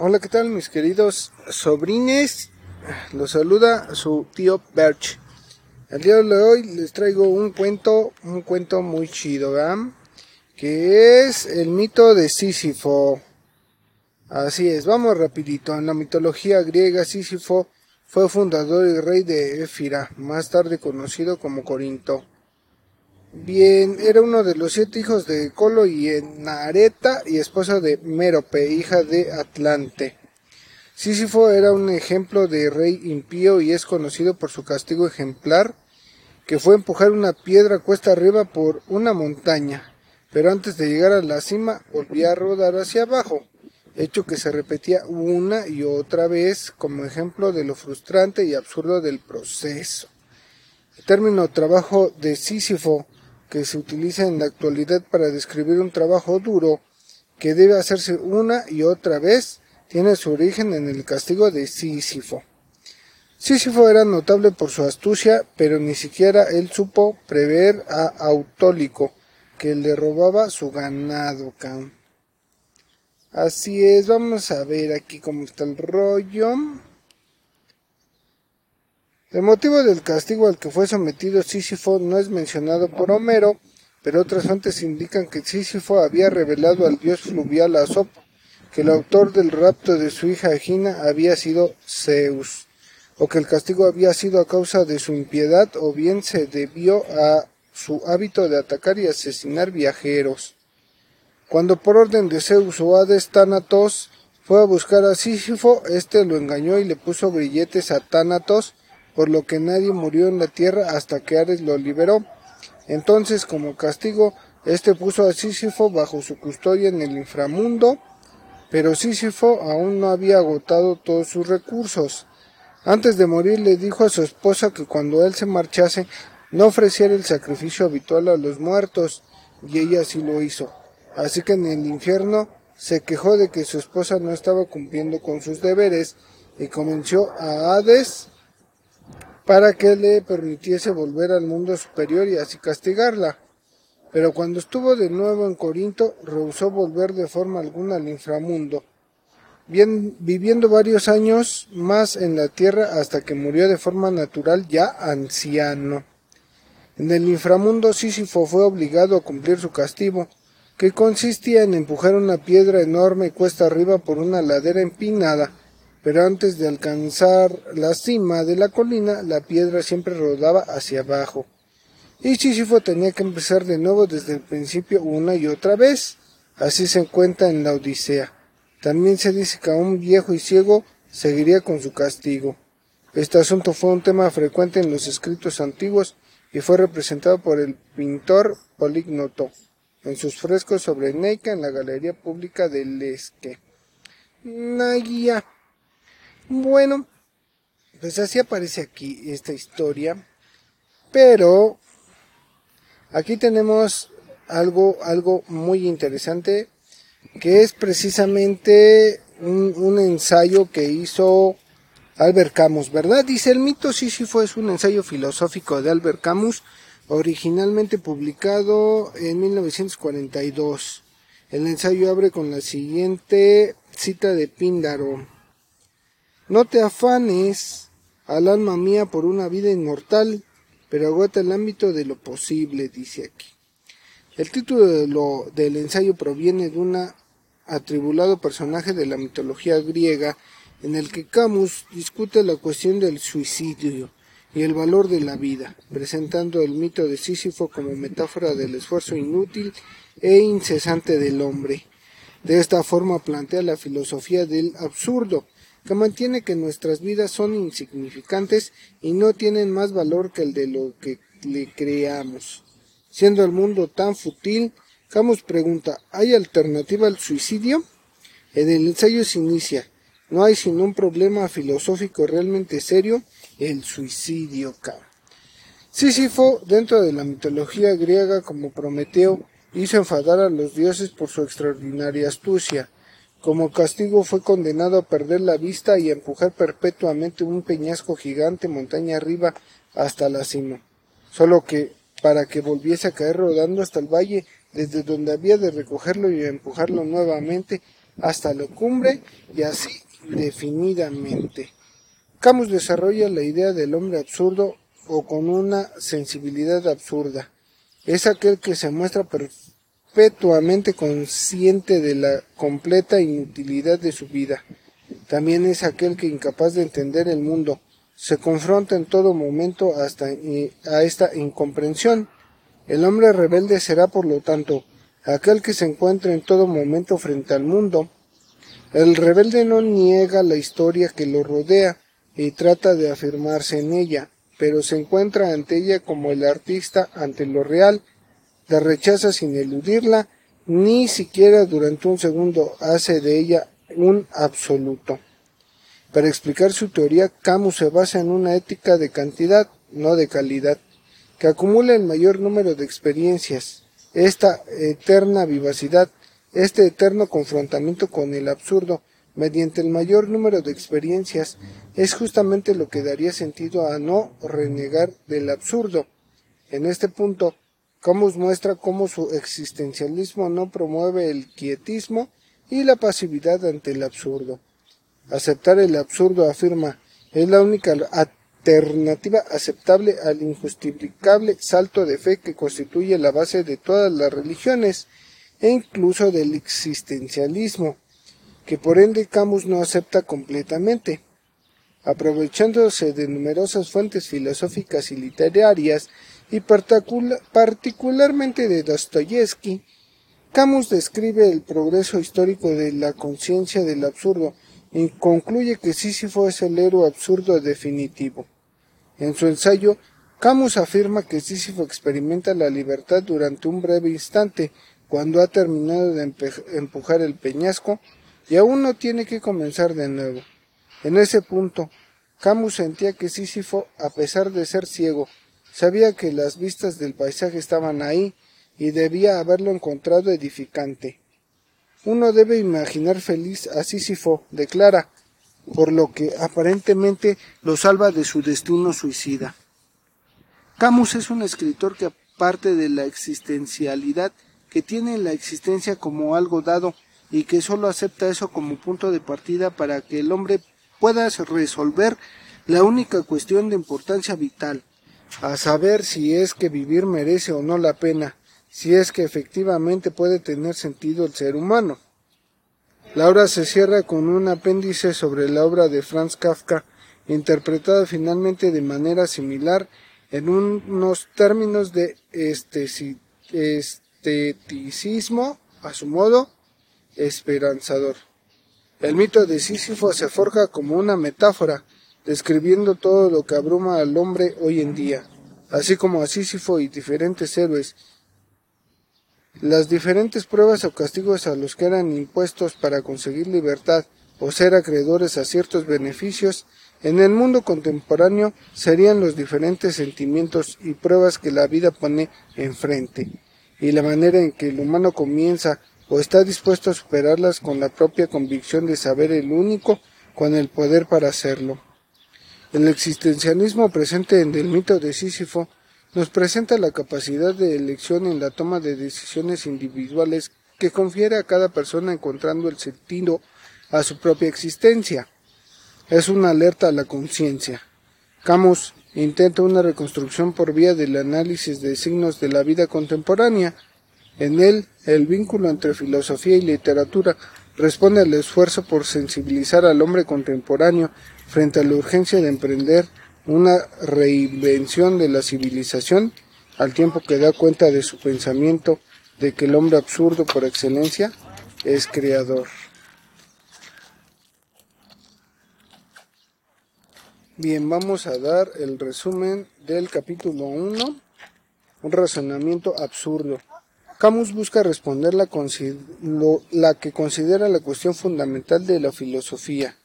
Hola, ¿qué tal mis queridos sobrines? Los saluda su tío Berch. El día de hoy les traigo un cuento, un cuento muy chido, ¿verdad? Que es el mito de Sísifo. Así es, vamos rapidito. En la mitología griega, Sísifo fue fundador y rey de Éfira, más tarde conocido como Corinto. Bien, era uno de los siete hijos de Colo y Enareta y esposa de Mérope, hija de Atlante. Sísifo era un ejemplo de rey impío y es conocido por su castigo ejemplar, que fue empujar una piedra cuesta arriba por una montaña, pero antes de llegar a la cima volvía a rodar hacia abajo, hecho que se repetía una y otra vez como ejemplo de lo frustrante y absurdo del proceso. El término trabajo de Sísifo que se utiliza en la actualidad para describir un trabajo duro que debe hacerse una y otra vez, tiene su origen en el castigo de Sísifo. Sísifo era notable por su astucia, pero ni siquiera él supo prever a Autólico, que le robaba su ganado. Así es, vamos a ver aquí cómo está el rollo. El motivo del castigo al que fue sometido Sísifo no es mencionado por Homero, pero otras fuentes indican que Sísifo había revelado al dios fluvial Asop que el autor del rapto de su hija Egina había sido Zeus, o que el castigo había sido a causa de su impiedad o bien se debió a su hábito de atacar y asesinar viajeros. Cuando por orden de Zeus o Hades Tánatos fue a buscar a Sísifo, éste lo engañó y le puso grilletes a Tánatos, por lo que nadie murió en la tierra hasta que Ares lo liberó. Entonces, como castigo, éste puso a Sísifo bajo su custodia en el inframundo, pero Sísifo aún no había agotado todos sus recursos. Antes de morir le dijo a su esposa que cuando él se marchase no ofreciera el sacrificio habitual a los muertos, y ella así lo hizo. Así que en el infierno se quejó de que su esposa no estaba cumpliendo con sus deberes y convenció a Hades para que le permitiese volver al mundo superior y así castigarla. Pero cuando estuvo de nuevo en Corinto, rehusó volver de forma alguna al inframundo, viviendo varios años más en la tierra hasta que murió de forma natural ya anciano. En el inframundo Sísifo fue obligado a cumplir su castigo, que consistía en empujar una piedra enorme cuesta arriba por una ladera empinada, pero antes de alcanzar la cima de la colina, la piedra siempre rodaba hacia abajo. Y Sísifo tenía que empezar de nuevo desde el principio una y otra vez. Así se encuentra en la Odisea. También se dice que a un viejo y ciego seguiría con su castigo. Este asunto fue un tema frecuente en los escritos antiguos y fue representado por el pintor Polígnoto en sus frescos sobre Neica en la Galería Pública de Lesque. Naguía. Bueno, pues así aparece aquí esta historia. Pero aquí tenemos algo, algo muy interesante que es precisamente un, ensayo que hizo Albert Camus, ¿verdad? Dice el mito Sísifo es un ensayo filosófico de Albert Camus, originalmente publicado en 1942. El ensayo abre con la siguiente cita de Píndaro. No te afanes al alma mía por una vida inmortal, pero agota el ámbito de lo posible, dice aquí. El título de lo, del ensayo proviene de un atribulado personaje de la mitología griega en el que Camus discute la cuestión del suicidio y el valor de la vida, presentando el mito de Sísifo como metáfora del esfuerzo inútil e incesante del hombre. De esta forma plantea la filosofía del absurdo, que mantiene que nuestras vidas son insignificantes y no tienen más valor que el de lo que le creamos. Siendo el mundo tan fútil, Camus pregunta, ¿hay alternativa al suicidio? En el ensayo se inicia, no hay sino un problema filosófico realmente serio, el suicidio. Sísifo, dentro de la mitología griega como Prometeo, hizo enfadar a los dioses por su extraordinaria astucia. Como castigo fue condenado a perder la vista y a empujar perpetuamente un peñasco gigante montaña arriba hasta la cima, solo que para que volviese a caer rodando hasta el valle, desde donde había de recogerlo y empujarlo nuevamente, hasta la cumbre y así indefinidamente. Camus desarrolla la idea del hombre absurdo o con una sensibilidad absurda. Es aquel que se muestra perpetuamente consciente de la completa inutilidad de su vida. También es aquel que incapaz de entender el mundo, se confronta en todo momento hasta a esta incomprensión. El hombre rebelde será, por lo tanto, aquel que se encuentra en todo momento frente al mundo. El rebelde no niega la historia que lo rodea y trata de afirmarse en ella, pero se encuentra ante ella como el artista ante lo real, la rechaza sin eludirla, ni siquiera durante un segundo hace de ella un absoluto. Para explicar su teoría, Camus se basa en una ética de cantidad, no de calidad, que acumula el mayor número de experiencias, esta eterna vivacidad, este eterno confrontamiento con el absurdo, mediante el mayor número de experiencias, es justamente lo que daría sentido a no renegar del absurdo. En este punto, Camus muestra cómo su existencialismo no promueve el quietismo y la pasividad ante el absurdo. Aceptar el absurdo, afirma, es la única alternativa aceptable al injustificable salto de fe que constituye la base de todas las religiones e incluso del existencialismo, que por ende Camus no acepta completamente. Aprovechándose de numerosas fuentes filosóficas y literarias, y particularmente de Dostoyevsky, Camus describe el progreso histórico de la conciencia del absurdo y concluye que Sísifo es el héroe absurdo definitivo. En su ensayo, Camus afirma que Sísifo experimenta la libertad durante un breve instante, cuando ha terminado de empujar el peñasco y aún no tiene que comenzar de nuevo. En ese punto, Camus sentía que Sísifo, a pesar de ser ciego, sabía que las vistas del paisaje estaban ahí y debía haberlo encontrado edificante. Uno debe imaginar feliz a Sísifo, declara, por lo que aparentemente lo salva de su destino suicida. Camus es un escritor que aparte de la existencialidad que tiene la existencia como algo dado y que sólo acepta eso como punto de partida para que el hombre pueda resolver la única cuestión de importancia vital, a saber si es que vivir merece o no la pena, si es que efectivamente puede tener sentido el ser humano. La obra se cierra con un apéndice sobre la obra de Franz Kafka, interpretada finalmente de manera similar en unos términos de esteticismo, a su modo, esperanzador. El mito de Sísifo se forja como una metáfora, describiendo todo lo que abruma al hombre hoy en día, así como a Sísifo y diferentes héroes las diferentes pruebas o castigos a los que eran impuestos para conseguir libertad o ser acreedores a ciertos beneficios en el mundo contemporáneo serían los diferentes sentimientos y pruebas que la vida pone enfrente, y la manera en que el humano comienza o está dispuesto a superarlas con la propia convicción de saber el único con el poder para hacerlo. El existencialismo presente en el mito de Sísifo nos presenta la capacidad de elección en la toma de decisiones individuales que confiere a cada persona encontrando el sentido a su propia existencia. Es una alerta a la conciencia. Camus intenta una reconstrucción por vía del análisis de signos de la vida contemporánea. En él, el vínculo entre filosofía y literatura responde al esfuerzo por sensibilizar al hombre contemporáneo frente a la urgencia de emprender una reinvención de la civilización al tiempo que da cuenta de su pensamiento de que el hombre absurdo por excelencia es creador. Bien, vamos a dar el resumen del capítulo 1, un razonamiento absurdo. Camus busca responder la, la que considera la cuestión fundamental de la filosofía,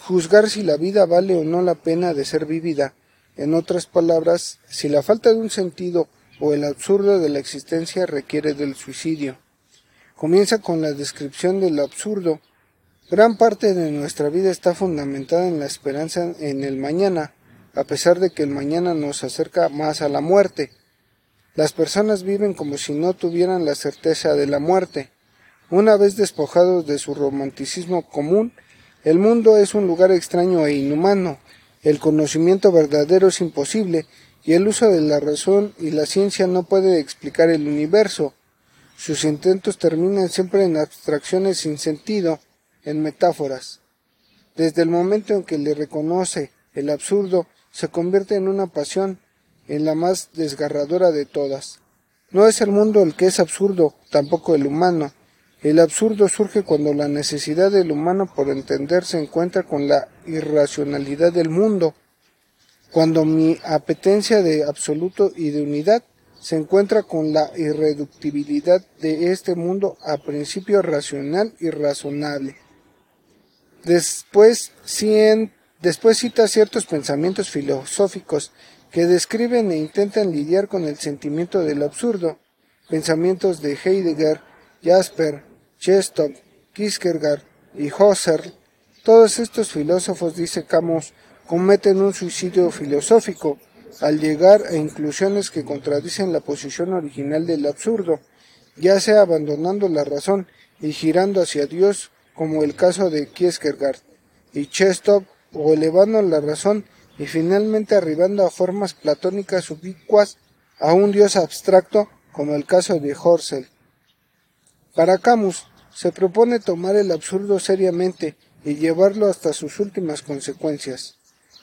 juzgar si la vida vale o no la pena de ser vivida, en otras palabras, si la falta de un sentido o el absurdo de la existencia requiere del suicidio. Comienza con la descripción del absurdo. Gran parte de nuestra vida está fundamentada en la esperanza en el mañana, a pesar de que el mañana nos acerca más a la muerte. Las personas viven como si no tuvieran la certeza de la muerte. Una vez despojado de su romanticismo común, el mundo es un lugar extraño e inhumano, el conocimiento verdadero es imposible, y el uso de la razón y la ciencia no puede explicar el universo. Sus intentos terminan siempre en abstracciones sin sentido, en metáforas. Desde el momento en que le reconoce el absurdo, se convierte en una pasión, en la más desgarradora de todas. No es el mundo el que es absurdo, tampoco el humano. El absurdo surge cuando la necesidad del humano por entender se encuentra con la irracionalidad del mundo, cuando mi apetencia de absoluto y de unidad se encuentra con la irreductibilidad de este mundo a principio racional y razonable. Después, después cita ciertos pensamientos filosóficos que describen e intentan lidiar con el sentimiento del absurdo, pensamientos de Heidegger, Jasper, Chestov, Kierkegaard y Husserl. Todos estos filósofos, dice Camus, cometen un suicidio filosófico al llegar a inclusiones que contradicen la posición original del absurdo, ya sea abandonando la razón y girando hacia Dios, como el caso de Kierkegaard y Chestov, o elevando la razón y finalmente arribando a formas platónicas ubicuas a un dios abstracto como el caso de Horsel. Para Camus se propone tomar el absurdo seriamente y llevarlo hasta sus últimas consecuencias.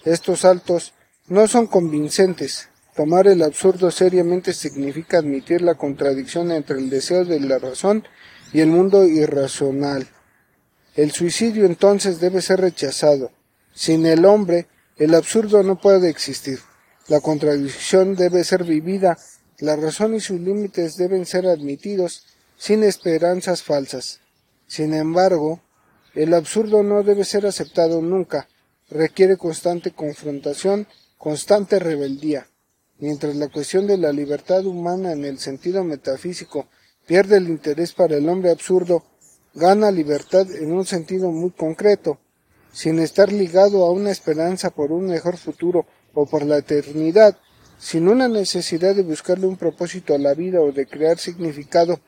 Estos saltos no son convincentes. Tomar el absurdo seriamente significa admitir la contradicción entre el deseo de la razón y el mundo irracional. El suicidio entonces debe ser rechazado. Sin el hombre, el absurdo no puede existir. La contradicción debe ser vivida, la razón y sus límites deben ser admitidos sin esperanzas falsas. Sin embargo, el absurdo no debe ser aceptado nunca, requiere constante confrontación, constante rebeldía. Mientras la cuestión de la libertad humana en el sentido metafísico pierde el interés para el hombre absurdo, gana libertad en un sentido muy concreto, sin estar ligado a una esperanza por un mejor futuro o por la eternidad, sin una necesidad de buscarle un propósito a la vida o de crear significado,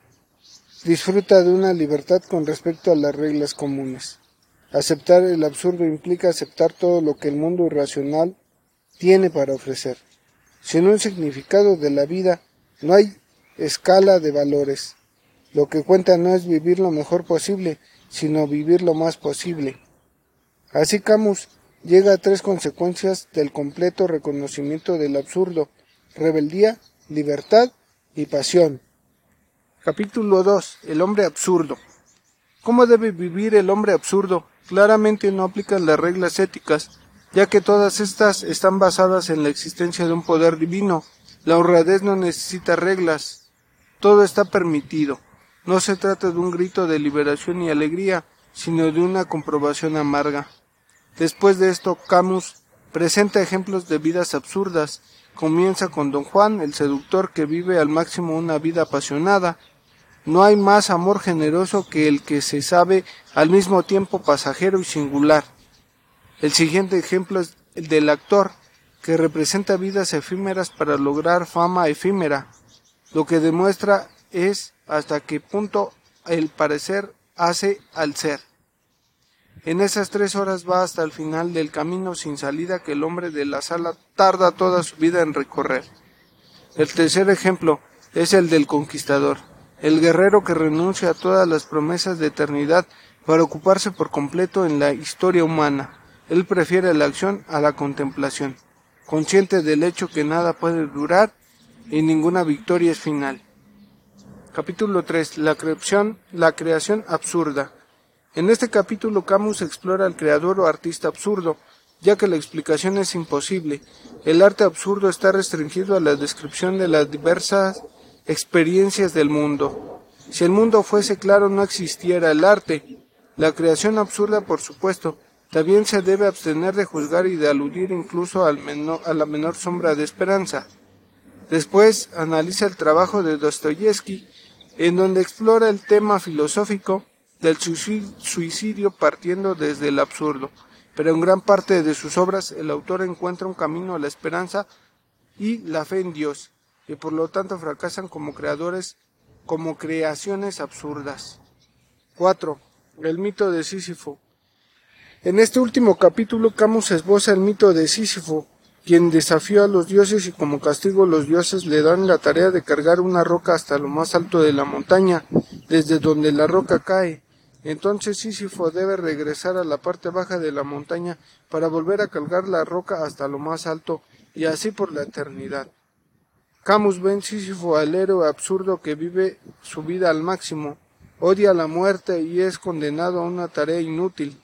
disfruta de una libertad con respecto a las reglas comunes. Aceptar el absurdo implica aceptar todo lo que el mundo irracional tiene para ofrecer. Sin un significado de la vida, no hay escala de valores. Lo que cuenta no es vivir lo mejor posible, sino vivir lo más posible. Así Camus llega a tres consecuencias del completo reconocimiento del absurdo, rebeldía, libertad y pasión. Capítulo 2. El hombre absurdo. ¿Cómo debe vivir el hombre absurdo? Claramente no aplica las reglas éticas, ya que todas estas están basadas en la existencia de un poder divino. La honradez no necesita reglas, todo está permitido. No se trata de un grito de liberación y alegría, sino de una comprobación amarga. Después de esto, Camus presenta ejemplos de vidas absurdas. Comienza con Don Juan, el seductor que vive al máximo una vida apasionada. No hay más amor generoso que el que se sabe al mismo tiempo pasajero y singular. El siguiente ejemplo es el del actor, que representa vidas efímeras para lograr fama efímera. Lo que demuestra es hasta qué punto el parecer hace al ser. En esas tres horas va hasta el final del camino sin salida que el hombre de la sala tarda toda su vida en recorrer. El tercer ejemplo es el del conquistador, el guerrero que renuncia a todas las promesas de eternidad para ocuparse por completo en la historia humana. Él prefiere la acción a la contemplación, consciente del hecho que nada puede durar y ninguna victoria es final. Capítulo 3. La creación, la creación absurda. En este capítulo Camus explora al creador o artista absurdo, ya que la explicación es imposible. El arte absurdo está restringido a la descripción de las diversas experiencias del mundo. Si el mundo fuese claro no existiera el arte. La creación absurda, por supuesto, también se debe abstener de juzgar y de aludir incluso a la menor sombra de esperanza. Después analiza el trabajo de Dostoyevsky, en donde explora el tema filosófico del suicidio partiendo desde el absurdo, pero en gran parte de sus obras el autor encuentra un camino a la esperanza y la fe en Dios, y por lo tanto fracasan como creadores, como creaciones absurdas. 4. El mito de Sísifo. En este último capítulo Camus esboza el mito de Sísifo, quien desafió a los dioses y como castigo los dioses le dan la tarea de cargar una roca hasta lo más alto de la montaña, desde donde la roca cae. Entonces Sísifo debe regresar a la parte baja de la montaña para volver a cargar la roca hasta lo más alto y así por la eternidad. Camus ve en Sísifo al héroe absurdo que vive su vida al máximo, odia la muerte y es condenado a una tarea inútil.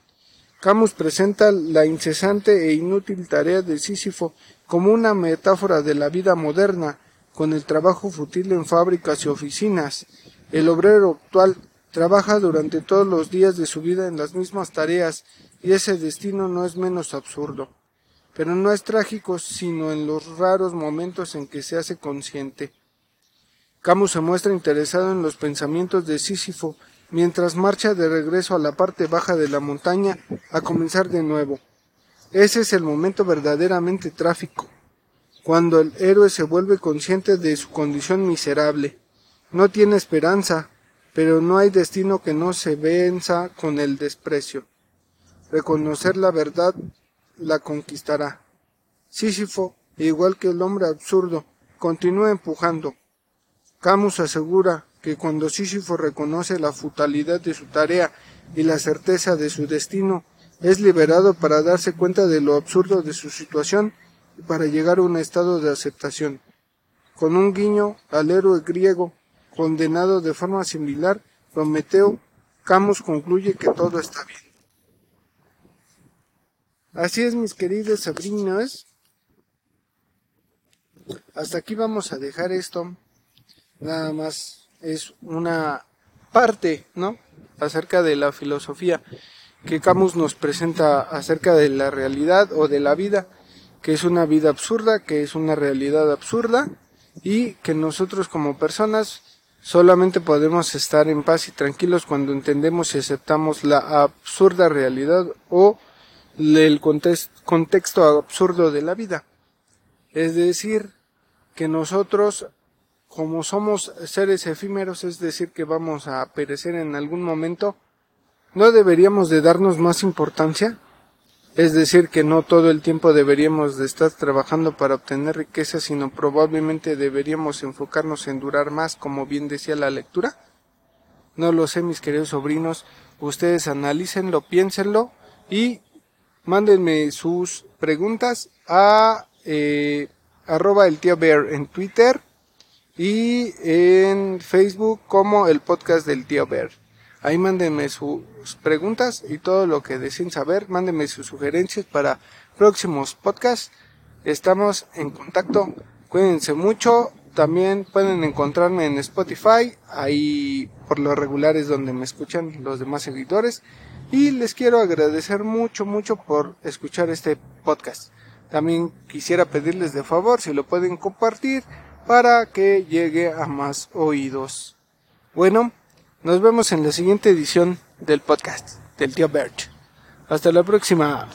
Camus presenta la incesante e inútil tarea de Sísifo como una metáfora de la vida moderna, con el trabajo fútil en fábricas y oficinas. El obrero actual trabaja durante todos los días de su vida en las mismas tareas, y ese destino no es menos absurdo. Pero no es trágico sino en los raros momentos en que se hace consciente. Camus se muestra interesado en los pensamientos de Sísifo mientras marcha de regreso a la parte baja de la montaña a comenzar de nuevo. Ese es el momento verdaderamente trágico, cuando el héroe se vuelve consciente de su condición miserable. No tiene esperanza, pero no hay destino que no se venza con el desprecio. Reconocer la verdad la conquistará. Sísifo, igual que el hombre absurdo, continúa empujando. Camus asegura que cuando Sísifo reconoce la futilidad de su tarea y la certeza de su destino, es liberado para darse cuenta de lo absurdo de su situación y para llegar a un estado de aceptación. Con un guiño al héroe griego, condenado de forma similar, Prometeo, Camus concluye que todo está bien. Así es, mis queridos sobrinos. Hasta aquí vamos a dejar esto. Nada más es una parte, ¿no? Acerca de la filosofía que Camus nos presenta acerca de la realidad o de la vida, que es una vida absurda, que es una realidad absurda y que nosotros como personas solamente podemos estar en paz y tranquilos cuando entendemos y aceptamos la absurda realidad o el contexto absurdo de la vida. Es decir, que nosotros como somos seres efímeros, es decir, que vamos a perecer en algún momento, ¿no deberíamos de darnos más importancia? Es decir, que no todo el tiempo deberíamos de estar trabajando para obtener riqueza, sino probablemente deberíamos enfocarnos en durar más, como bien decía la lectura. No lo sé, mis queridos sobrinos, ustedes analícenlo, piénsenlo y mándenme sus preguntas a eh, arroba el tío Bear en Twitter y en Facebook como el podcast del tío Bear. Ahí mándenme sus preguntas y todo lo que deseen saber, mándenme sus sugerencias para próximos podcasts. Estamos en contacto, cuídense mucho, también pueden encontrarme en Spotify, ahí por lo regular es donde me escuchan los demás seguidores y les quiero agradecer mucho, mucho por escuchar este podcast. También quisiera pedirles de favor si lo pueden compartir para que llegue a más oídos. Bueno, nos vemos en la siguiente edición del podcast del tío Bert. Hasta la próxima.